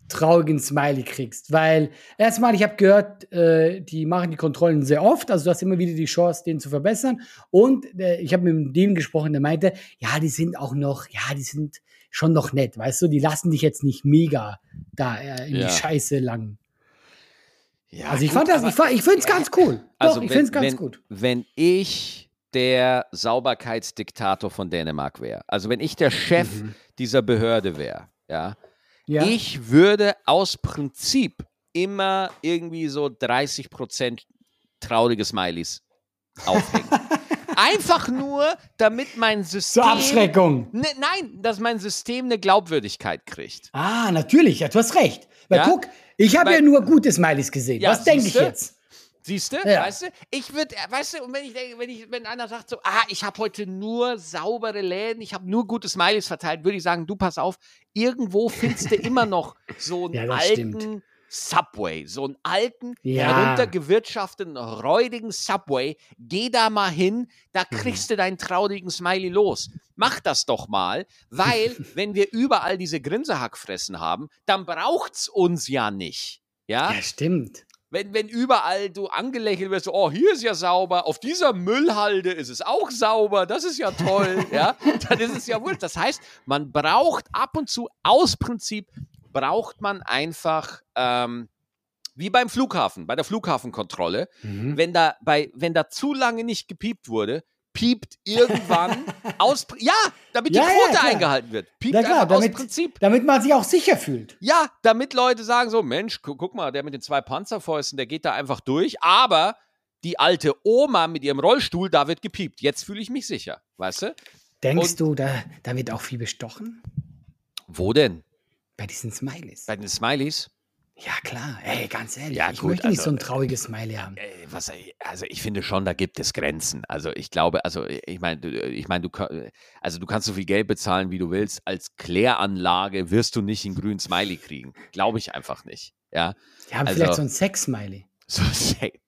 traurigen Smiley kriegst. Weil erstmal, ich habe gehört, äh, die machen die Kontrollen sehr oft, also du hast immer wieder die Chance, den zu verbessern. Und äh, ich habe mit dem gesprochen, der meinte, ja, die sind auch noch, ja, die sind schon noch nett, weißt du, die lassen dich jetzt nicht mega da äh, in ja. die Scheiße lang. Ja, also ich gut, fand das, ich, ich finde es ganz cool. Also Doch, ich finde es ganz wenn, gut. Wenn ich der Sauberkeitsdiktator von Dänemark wäre, also wenn ich der Chef mhm. dieser Behörde wäre, ja, ja. Ich würde aus Prinzip immer irgendwie so 30 Prozent traurige Smileys aufhängen. Einfach nur, damit mein System. Zur Abschreckung. Ne, nein, dass mein System eine Glaubwürdigkeit kriegt. Ah, natürlich, ja, du hast recht. Weil ja? guck, ich habe ja nur gute Smileys gesehen. Ja, Was denke ich jetzt? Siehst du? Ja. Weißt du? Ich würde, weißt du, und wenn ich wenn ich, wenn einer sagt so, ah, ich habe heute nur saubere Läden, ich habe nur gute Smileys verteilt, würde ich sagen, du pass auf, irgendwo findest du immer noch so einen ja, alten stimmt. Subway, so einen alten, ja. heruntergewirtschafteten, räudigen Subway. Geh da mal hin, da mhm. kriegst du deinen traurigen Smiley los. Mach das doch mal, weil wenn wir überall diese Grinsehackfressen haben, dann braucht's uns ja nicht. Ja, ja stimmt wenn, wenn überall du angelächelt wirst, oh, hier ist ja sauber, auf dieser Müllhalde ist es auch sauber, das ist ja toll, ja, dann ist es ja wurscht. Das heißt, man braucht ab und zu aus Prinzip braucht man einfach ähm, wie beim Flughafen, bei der Flughafenkontrolle, mhm. wenn da bei wenn da zu lange nicht gepiept wurde, piept irgendwann aus ja, damit die ja, Quote ja, eingehalten wird. Piept ja, klar, damit, aus Prinzip. Damit man sich auch sicher fühlt. Ja, damit Leute sagen so, Mensch, gu guck mal, der mit den zwei Panzerfäusten, der geht da einfach durch, aber die alte Oma mit ihrem Rollstuhl, da wird gepiept. Jetzt fühle ich mich sicher, weißt du? Denkst Und, du, da, da wird auch viel bestochen? Wo denn? Bei diesen Smileys. Bei den Smileys? Ja, klar. Ey, ganz ehrlich. Ja, ich gut, möchte nicht also, so ein trauriges Smiley haben. Äh, was, also ich finde schon, da gibt es Grenzen. Also ich glaube, also ich meine, ich meine, du, also du kannst so viel Geld bezahlen, wie du willst. Als Kläranlage wirst du nicht einen grünen Smiley kriegen. Glaube ich einfach nicht. Ja. Wir haben also, vielleicht so ein Sex-Smiley. So,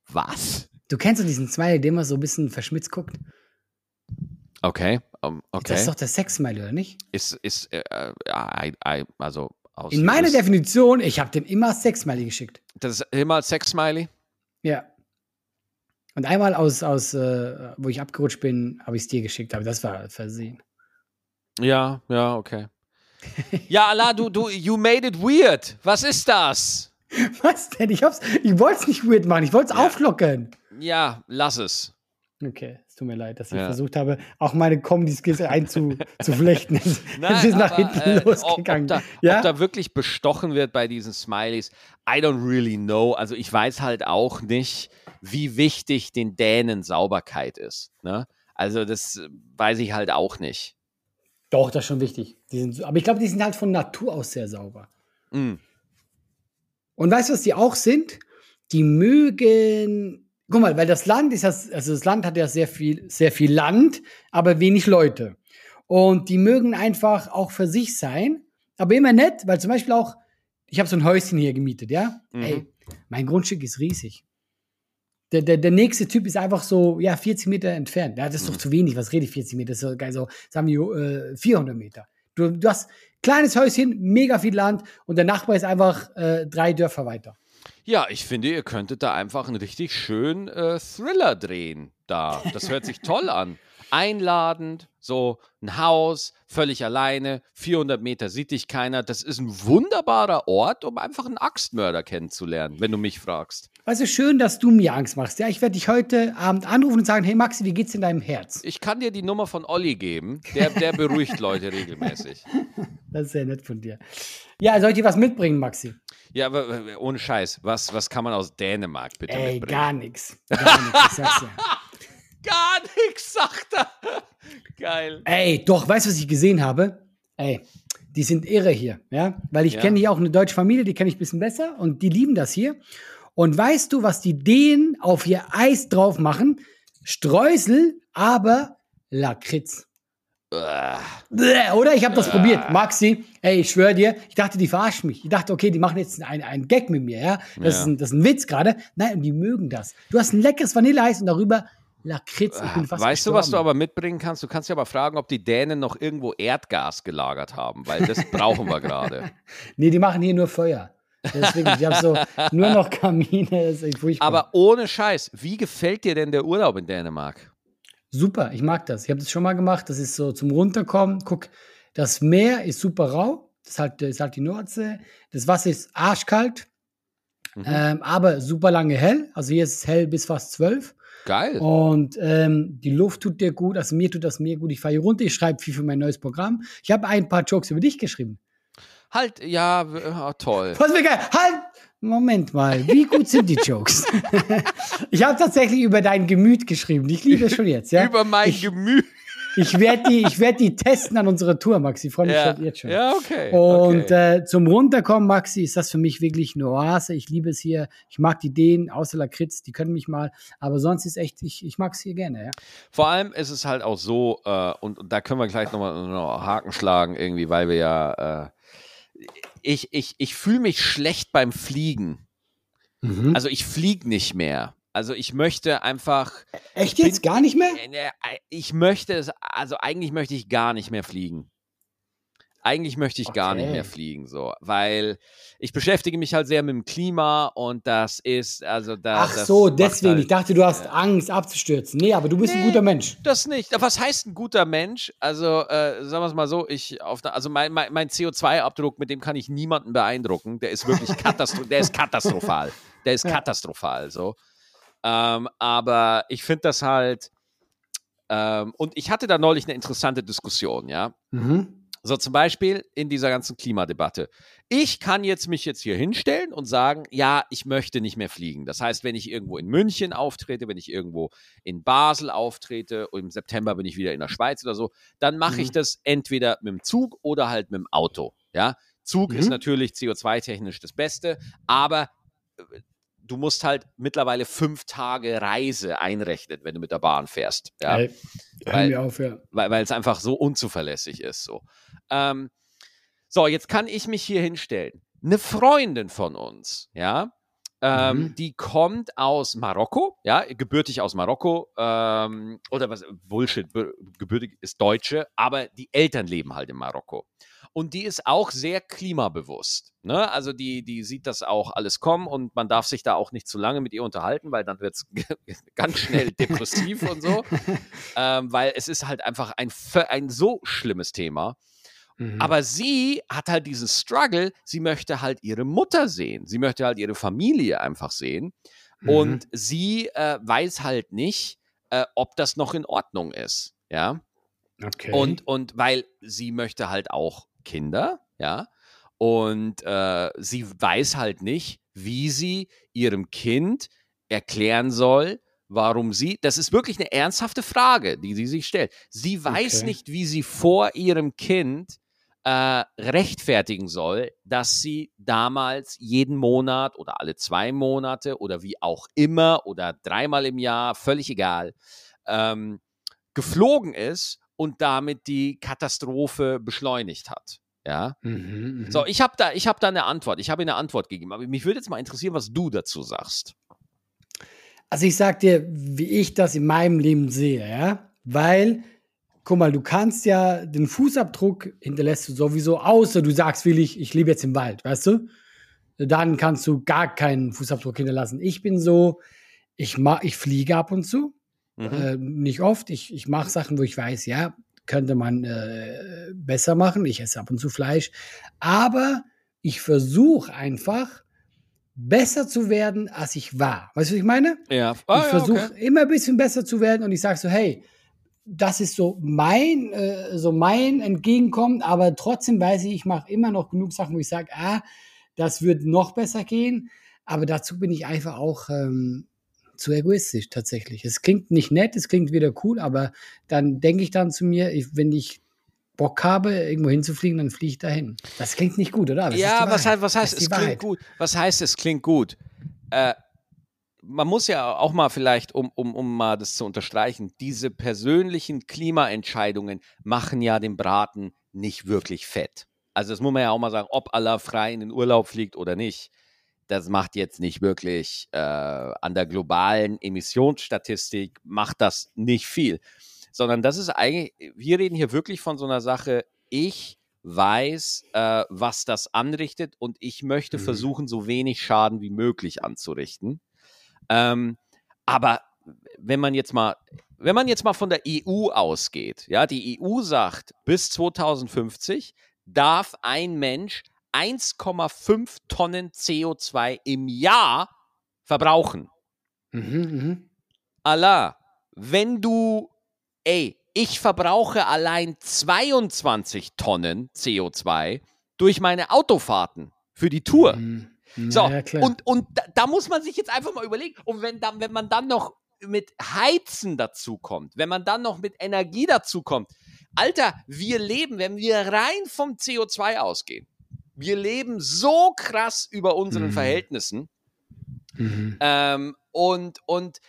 was? Du kennst doch diesen Smiley, der immer so ein bisschen verschmitzt guckt. Okay, um, okay. Das ist doch der Sex-Smiley, oder nicht? Ist, ist, äh, äh, also aus. In meiner Definition, ich habe dem immer Sex-Smiley geschickt. Das ist immer Sex-Smiley? Ja. Und einmal aus, aus äh, wo ich abgerutscht bin, habe ich es dir geschickt, aber das war versehen. Ja, ja, okay. ja, Allah, du, du, you made it weird. Was ist das? Was denn? Ich, ich wollte es nicht weird machen, ich wollte es ja. auflockern. lass es. Okay, tut mir leid, dass ich ja. versucht habe, auch meine Comedy-Skills einzuflechten. es ist nach hinten äh, losgegangen. Ob, da, ja? ob, da, wirklich bestochen wird bei diesen Smileys, I don't really know. Also ich weiß halt auch nicht, wie wichtig den Dänen Sauberkeit ist. Ne? Also das weiß ich halt auch nicht. Doch, das ist schon wichtig. Sind, aber ich glaube, die sind halt von Natur aus sehr sauber. Mm. Und weißt du, was die auch sind? Die mögen Guck mal, weil das Land ist das, also das Land hat ja sehr viel, sehr viel Land, aber wenig Leute. Und die mögen einfach auch für sich sein, aber immer nett, weil zum Beispiel auch, ich habe so ein Häuschen hier gemietet, ja? Mhm. Ey, mein Grundstück ist riesig. Der, der, der nächste Typ ist einfach so, ja, 40 Meter entfernt. Ja, das ist mhm. doch zu wenig. Was rede ich 40 Meter? Das ist so, geil, so sagen wir, äh, 400 Meter. Du, du hast kleines Häuschen, mega viel Land und der Nachbar ist einfach äh, drei Dörfer weiter. Ja, ich finde, ihr könntet da einfach einen richtig schönen äh, Thriller drehen. Da. Das hört sich toll an. Einladend, so ein Haus, völlig alleine, 400 Meter sieht dich keiner. Das ist ein wunderbarer Ort, um einfach einen Axtmörder kennenzulernen, wenn du mich fragst. Also schön, dass du mir Angst machst. Ja, ich werde dich heute Abend anrufen und sagen, hey Maxi, wie geht's in deinem Herz? Ich kann dir die Nummer von Olli geben. Der, der beruhigt Leute regelmäßig. Das ist sehr nett von dir. Ja, soll ich dir was mitbringen, Maxi? Ja, aber ohne Scheiß, was, was kann man aus Dänemark bitte Ey, mitbringen? gar nichts. Gar nichts, ja. Gar nichts, sagt er. Geil. Ey, doch, weißt du, was ich gesehen habe? Ey, die sind irre hier, ja? Weil ich ja. kenne hier auch eine deutsche Familie, die kenne ich ein bisschen besser und die lieben das hier. Und weißt du, was die Dänen auf ihr Eis drauf machen? Streusel, aber Lakritz. Oder ich habe das probiert. Maxi, ey, ich schwöre dir, ich dachte, die verarschen mich. Ich dachte, okay, die machen jetzt einen, einen Gag mit mir, ja. Das, ja. Ist ein, das ist ein Witz gerade. Nein, und die mögen das. Du hast ein leckeres Vanilleeis und darüber Lakritz. Ich bin fast weißt gestorben. du, was du aber mitbringen kannst? Du kannst ja aber fragen, ob die Dänen noch irgendwo Erdgas gelagert haben, weil das brauchen wir gerade. Nee, die machen hier nur Feuer. Deswegen, ich habe so nur noch Kamine. Das ist echt furchtbar. Aber ohne Scheiß, wie gefällt dir denn der Urlaub in Dänemark? Super, ich mag das. Ich habe das schon mal gemacht. Das ist so zum Runterkommen. Guck, das Meer ist super rau. Das ist halt, ist halt die Nordsee. Das Wasser ist arschkalt, mhm. ähm, aber super lange hell. Also hier ist es hell bis fast zwölf. Geil. Und ähm, die Luft tut dir gut. Also mir tut das mir gut. Ich fahre hier runter. Ich schreibe viel für mein neues Programm. Ich habe ein paar Jokes über dich geschrieben. Halt, ja, oh, toll. Was mir geil. Halt! Moment mal, wie gut sind die Jokes? ich habe tatsächlich über dein Gemüt geschrieben. Ich liebe es schon jetzt. Ja? über mein ich, Gemüt. Ich werde die, ich werd die testen an unserer Tour, Maxi. Ich freue mich ja. schon jetzt schon. Ja, okay. Und okay. Äh, zum Runterkommen, Maxi, ist das für mich wirklich eine Oase. Ich liebe es hier. Ich mag die Ideen, außer Lakritz, die können mich mal. Aber sonst ist echt, ich, ich mag es hier gerne, ja. Vor allem ist es halt auch so, äh, und, und, da können wir gleich nochmal noch Haken schlagen, irgendwie, weil wir ja, äh, ich, ich, ich fühle mich schlecht beim Fliegen. Mhm. Also ich fliege nicht mehr. Also ich möchte einfach. Echt jetzt? Bin, gar nicht mehr? Äh, ich möchte es, also eigentlich möchte ich gar nicht mehr fliegen. Eigentlich möchte ich okay. gar nicht mehr fliegen, so, weil ich beschäftige mich halt sehr mit dem Klima und das ist, also da. Ach so, deswegen. Halt, ich dachte, du hast äh, Angst abzustürzen. Nee, aber du bist nee, ein guter Mensch. Das nicht. Was heißt ein guter Mensch? Also, äh, sagen wir es mal so, ich auf also mein, mein, mein CO2-Abdruck, mit dem kann ich niemanden beeindrucken. Der ist wirklich katastrophal. der ist katastrophal. Der ist katastrophal, so. Ähm, aber ich finde das halt. Ähm, und ich hatte da neulich eine interessante Diskussion, ja. Mhm. So zum Beispiel in dieser ganzen Klimadebatte. Ich kann jetzt mich jetzt hier hinstellen und sagen, ja, ich möchte nicht mehr fliegen. Das heißt, wenn ich irgendwo in München auftrete, wenn ich irgendwo in Basel auftrete, und im September bin ich wieder in der Schweiz oder so, dann mache mhm. ich das entweder mit dem Zug oder halt mit dem Auto. Ja, Zug mhm. ist natürlich CO2-technisch das Beste, aber äh, du musst halt mittlerweile fünf Tage Reise einrechnen, wenn du mit der Bahn fährst. Ja? Hey, weil, auf, ja. weil, weil es einfach so unzuverlässig ist. So. Ähm, so, jetzt kann ich mich hier hinstellen. Eine Freundin von uns, ja, ähm, mhm. die kommt aus Marokko, ja, gebürtig aus Marokko, ähm, oder was, Bullshit, gebürtig ist Deutsche, aber die Eltern leben halt in Marokko und die ist auch sehr klimabewusst. Ne? Also die, die sieht das auch alles kommen und man darf sich da auch nicht zu lange mit ihr unterhalten, weil dann wird es ganz schnell depressiv und so. Ähm, weil es ist halt einfach ein, ein so schlimmes Thema. Mhm. Aber sie hat halt diesen Struggle, sie möchte halt ihre Mutter sehen, sie möchte halt ihre Familie einfach sehen. Mhm. Und sie äh, weiß halt nicht, äh, ob das noch in Ordnung ist. Ja. Okay. Und, und weil sie möchte halt auch Kinder, ja, und äh, sie weiß halt nicht, wie sie ihrem Kind erklären soll, warum sie, das ist wirklich eine ernsthafte Frage, die sie sich stellt. Sie weiß okay. nicht, wie sie vor ihrem Kind äh, rechtfertigen soll, dass sie damals jeden Monat oder alle zwei Monate oder wie auch immer oder dreimal im Jahr, völlig egal, ähm, geflogen ist und damit die Katastrophe beschleunigt hat. Ja. Mhm, mhm. so, ich habe da, ich habe da eine Antwort. Ich habe eine Antwort gegeben. Aber mich würde jetzt mal interessieren, was du dazu sagst. Also ich sag dir, wie ich das in meinem Leben sehe, ja, weil guck mal, du kannst ja den Fußabdruck hinterlässt du sowieso, außer du sagst willig, ich lebe jetzt im Wald, weißt du? Dann kannst du gar keinen Fußabdruck hinterlassen. Ich bin so, ich mach, ich fliege ab und zu, Mhm. Äh, nicht oft. Ich, ich mache Sachen, wo ich weiß, ja, könnte man äh, besser machen. Ich esse ab und zu Fleisch. Aber ich versuche einfach, besser zu werden, als ich war. Weißt du, was ich meine? Ja. Ah, ich versuche ja, okay. immer ein bisschen besser zu werden und ich sage so, hey, das ist so mein, äh, so mein Entgegenkommen, aber trotzdem weiß ich, ich mache immer noch genug Sachen, wo ich sage, ah, das wird noch besser gehen. Aber dazu bin ich einfach auch ähm, zu egoistisch tatsächlich. Es klingt nicht nett, es klingt wieder cool, aber dann denke ich dann zu mir, ich, wenn ich Bock habe, irgendwo hinzufliegen, dann fliege ich dahin. Das klingt nicht gut, oder? Ja, was heißt, was heißt es klingt gut? Was heißt es klingt gut? Äh, man muss ja auch mal vielleicht, um, um, um mal das zu unterstreichen, diese persönlichen Klimaentscheidungen machen ja den Braten nicht wirklich fett. Also das muss man ja auch mal sagen, ob Allah frei in den Urlaub fliegt oder nicht das macht jetzt nicht wirklich äh, an der globalen Emissionsstatistik, macht das nicht viel. Sondern das ist eigentlich, wir reden hier wirklich von so einer Sache, ich weiß, äh, was das anrichtet und ich möchte mhm. versuchen, so wenig Schaden wie möglich anzurichten. Ähm, aber wenn man jetzt mal, wenn man jetzt mal von der EU ausgeht, ja, die EU sagt, bis 2050 darf ein Mensch 1,5 Tonnen CO2 im Jahr verbrauchen. Mhm, mh. Allah, wenn du, ey, ich verbrauche allein 22 Tonnen CO2 durch meine Autofahrten für die Tour. Mhm. So, ja, und, und da, da, muss man sich jetzt einfach mal überlegen. Und wenn, dann, wenn man dann noch mit Heizen dazu kommt, wenn man dann noch mit Energie dazu kommt, Alter, wir leben, wenn wir rein vom CO2 ausgehen, wir leben so krass über unseren mhm. Verhältnissen. Mhm. Ähm, und, und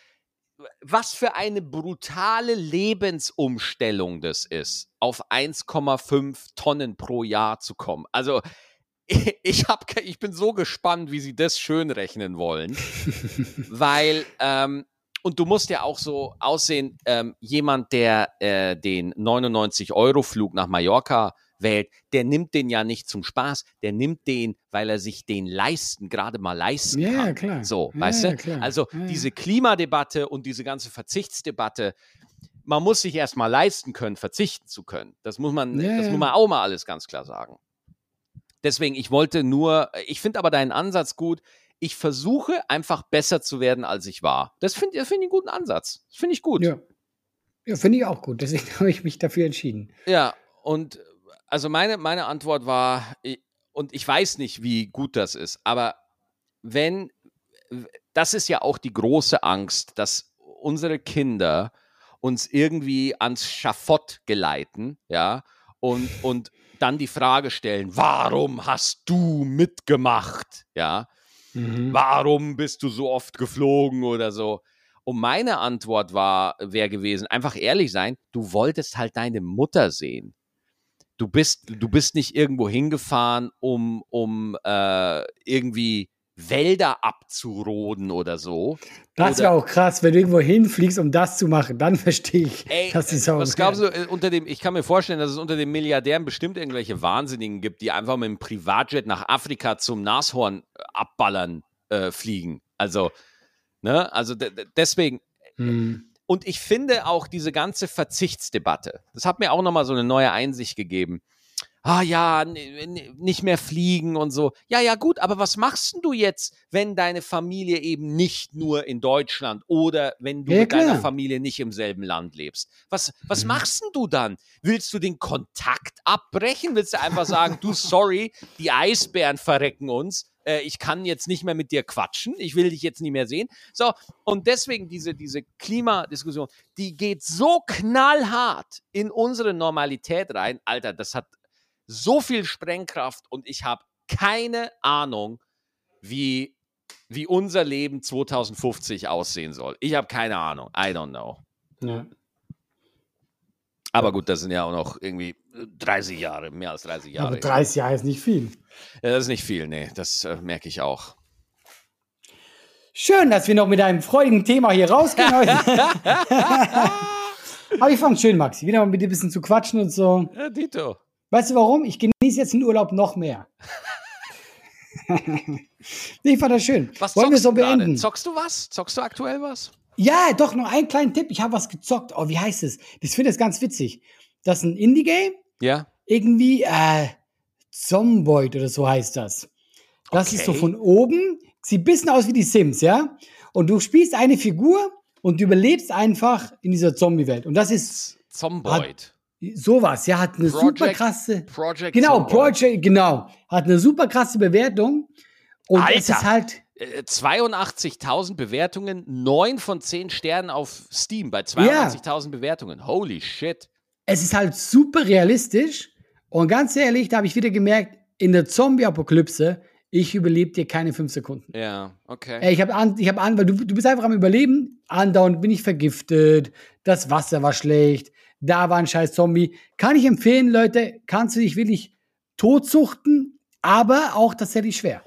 was für eine brutale Lebensumstellung das ist, auf 1,5 Tonnen pro Jahr zu kommen. Also ich, hab, ich bin so gespannt, wie sie das schön rechnen wollen, weil ähm, und du musst ja auch so aussehen, ähm, jemand, der äh, den 99-Euro-Flug nach Mallorca wählt, der nimmt den ja nicht zum Spaß, der nimmt den, weil er sich den leisten, gerade mal leisten ja, kann. Ja, klar. So, ja, weißt du? Klar. Also ja, diese Klimadebatte und diese ganze Verzichtsdebatte, man muss sich erstmal leisten können, verzichten zu können. Das muss man, das muss man auch mal alles ganz klar sagen. Deswegen, ich wollte nur, ich finde aber deinen Ansatz gut. Ich versuche einfach besser zu werden, als ich war. Das finde find ich einen guten Ansatz. Das finde ich gut. Ja, ja finde ich auch gut. Deswegen habe ich mich dafür entschieden. Ja, und also meine, meine Antwort war, und ich weiß nicht, wie gut das ist, aber wenn, das ist ja auch die große Angst, dass unsere Kinder uns irgendwie ans Schafott geleiten, ja, und, und dann die Frage stellen, warum hast du mitgemacht? Ja, mhm. warum bist du so oft geflogen oder so? Und meine Antwort war, wäre gewesen, einfach ehrlich sein, du wolltest halt deine Mutter sehen. Du bist, du bist nicht irgendwo hingefahren, um, um äh, irgendwie Wälder abzuroden oder so. Das wäre auch krass, wenn du irgendwo hinfliegst, um das zu machen. Dann verstehe ich, ey, dass die Sau. Was glaubst du, äh, unter dem, ich kann mir vorstellen, dass es unter den Milliardären bestimmt irgendwelche Wahnsinnigen gibt, die einfach mit dem Privatjet nach Afrika zum Nashorn äh, abballern äh, fliegen. Also, ne, also deswegen. Hm. Und ich finde auch diese ganze Verzichtsdebatte, das hat mir auch nochmal so eine neue Einsicht gegeben ah ja, nicht mehr fliegen und so. Ja, ja, gut, aber was machst denn du jetzt, wenn deine Familie eben nicht nur in Deutschland oder wenn du ja, mit deiner Familie nicht im selben Land lebst? Was, was mhm. machst denn du dann? Willst du den Kontakt abbrechen? Willst du einfach sagen, du, sorry, die Eisbären verrecken uns? Äh, ich kann jetzt nicht mehr mit dir quatschen, ich will dich jetzt nicht mehr sehen. So, und deswegen diese, diese Klimadiskussion, die geht so knallhart in unsere Normalität rein. Alter, das hat so viel Sprengkraft und ich habe keine Ahnung, wie, wie unser Leben 2050 aussehen soll. Ich habe keine Ahnung. I don't know. Ja. Aber gut, das sind ja auch noch irgendwie 30 Jahre, mehr als 30 Jahre. Aber 30 Jahre ist nicht viel. Ja, das ist nicht viel, nee, das äh, merke ich auch. Schön, dass wir noch mit einem freudigen Thema hier rausgehen heute. Aber ich fand schön, Maxi, wieder mal mit dir ein bisschen zu quatschen und so. Ja, Dito. Weißt du warum? Ich genieße jetzt den Urlaub noch mehr. ich fand das schön. Was Wollen wir so beenden? Grade? Zockst du was? Zockst du aktuell was? Ja, doch, noch einen kleinen Tipp. Ich habe was gezockt. Oh, wie heißt es? Ich finde das ganz witzig. Das ist ein Indie-Game. Ja. Irgendwie, äh, Zomboid oder so heißt das. Das okay. ist so von oben. Sieht ein bisschen aus wie die Sims, ja? Und du spielst eine Figur und du überlebst einfach in dieser Zombie-Welt. Und das ist. Zomboid. Sowas, ja, hat eine Project, super krasse. Project genau, Project, genau. Hat eine super krasse Bewertung. Und Alter, es ist halt. 82.000 äh, Bewertungen, 9 von 10 Sternen auf Steam bei 82.000 ja. Bewertungen. Holy shit. Es ist halt super realistisch. Und ganz ehrlich, da habe ich wieder gemerkt, in der Zombie-Apokalypse, ich überlebe dir keine 5 Sekunden. Ja, okay. Ich habe an, ich hab an, weil du, du bist einfach am Überleben. Andauernd bin ich vergiftet. Das Wasser war schlecht da war ein scheiß Zombie. Kann ich empfehlen, Leute, kannst du dich wirklich totsuchten, aber auch tatsächlich schwer.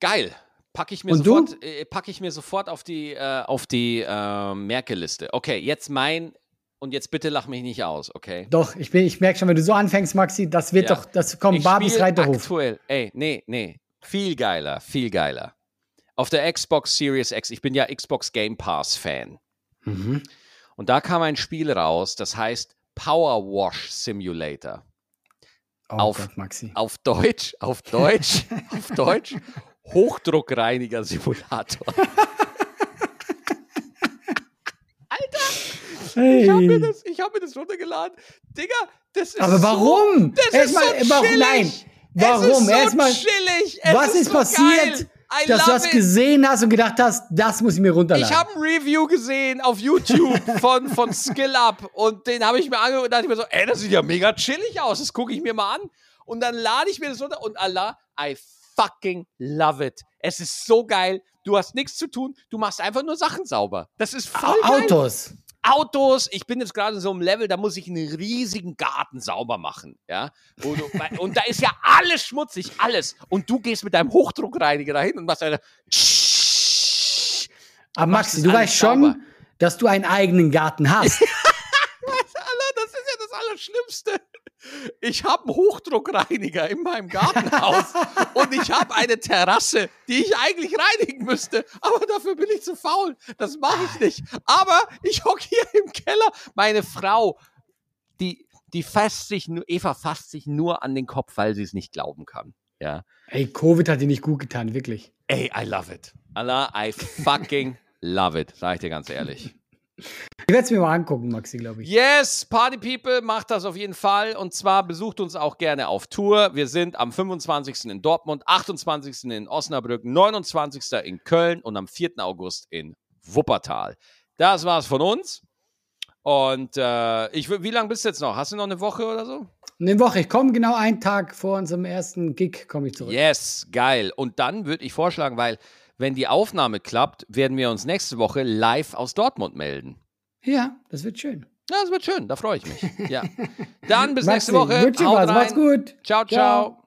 Geil. Packe ich, mir sofort, äh, pack ich mir sofort auf die, äh, auf die äh, Merkeliste. Okay, jetzt mein und jetzt bitte lach mich nicht aus, okay? Doch, ich, ich merke schon, wenn du so anfängst, Maxi, das wird ja. doch, das kommt Barbies Reiterhof. Aktuell, ey, nee, nee, viel geiler, viel geiler. Auf der Xbox Series X, ich bin ja Xbox Game Pass Fan. Mhm. Und da kam ein Spiel raus, das heißt Power Wash Simulator. Oh auf, Gott, Maxi. auf Deutsch, auf Deutsch, auf Deutsch, Hochdruckreiniger Simulator. Alter! Hey. Ich habe mir, hab mir das runtergeladen. Digga, das ist Aber warum? So, das ist so warum? Nein, Warum? Es ist so Erstmal, chillig. Es was ist, so passiert, geil. Dass du das it. gesehen hast und gedacht hast, das muss ich mir runterladen? Ich habe ein Review gesehen auf YouTube von, von Skill Up und den habe ich mir angeguckt und dachte mir so, ey, das sieht ja mega chillig aus, das gucke ich mir mal an. Und dann lade ich mir das runter und Allah, I fucking love it. Es ist so geil. Du hast nichts zu tun, du machst einfach nur Sachen sauber. Das ist voll geil. Autos. Autos, ich bin jetzt gerade in so einem Level, da muss ich einen riesigen Garten sauber machen, ja. Und, und da ist ja alles schmutzig, alles. Und du gehst mit deinem Hochdruckreiniger dahin und machst eine. Aber Maxi, du weißt schon, sauber. dass du einen eigenen Garten hast. das ist ja das Allerschlimmste. Ich habe einen Hochdruckreiniger in meinem Gartenhaus und ich habe eine Terrasse, die ich eigentlich reinigen müsste, aber dafür bin ich zu faul. Das mache ich nicht. Aber ich hocke hier im Keller. Meine Frau, die, die fasst sich, Eva fasst sich nur an den Kopf, weil sie es nicht glauben kann. Ja. Ey, Covid hat dir nicht gut getan, wirklich. Ey, I love it. Allah, I fucking love it, sag ich dir ganz ehrlich. Ich werde es mir mal angucken, Maxi, glaube ich. Yes, Party People, macht das auf jeden Fall. Und zwar besucht uns auch gerne auf Tour. Wir sind am 25. in Dortmund, 28. in Osnabrück, 29. in Köln und am 4. August in Wuppertal. Das war's von uns. Und äh, ich, wie lange bist du jetzt noch? Hast du noch eine Woche oder so? Eine Woche. Ich komme genau einen Tag vor unserem ersten Gig, komme ich zurück. Yes, geil. Und dann würde ich vorschlagen, weil wenn die Aufnahme klappt, werden wir uns nächste Woche live aus Dortmund melden. Ja, das wird schön. Ja, das wird schön. Da freue ich mich. Ja. Dann bis nächste Woche. Wünsche was. Macht's gut. ciao. ciao. ciao.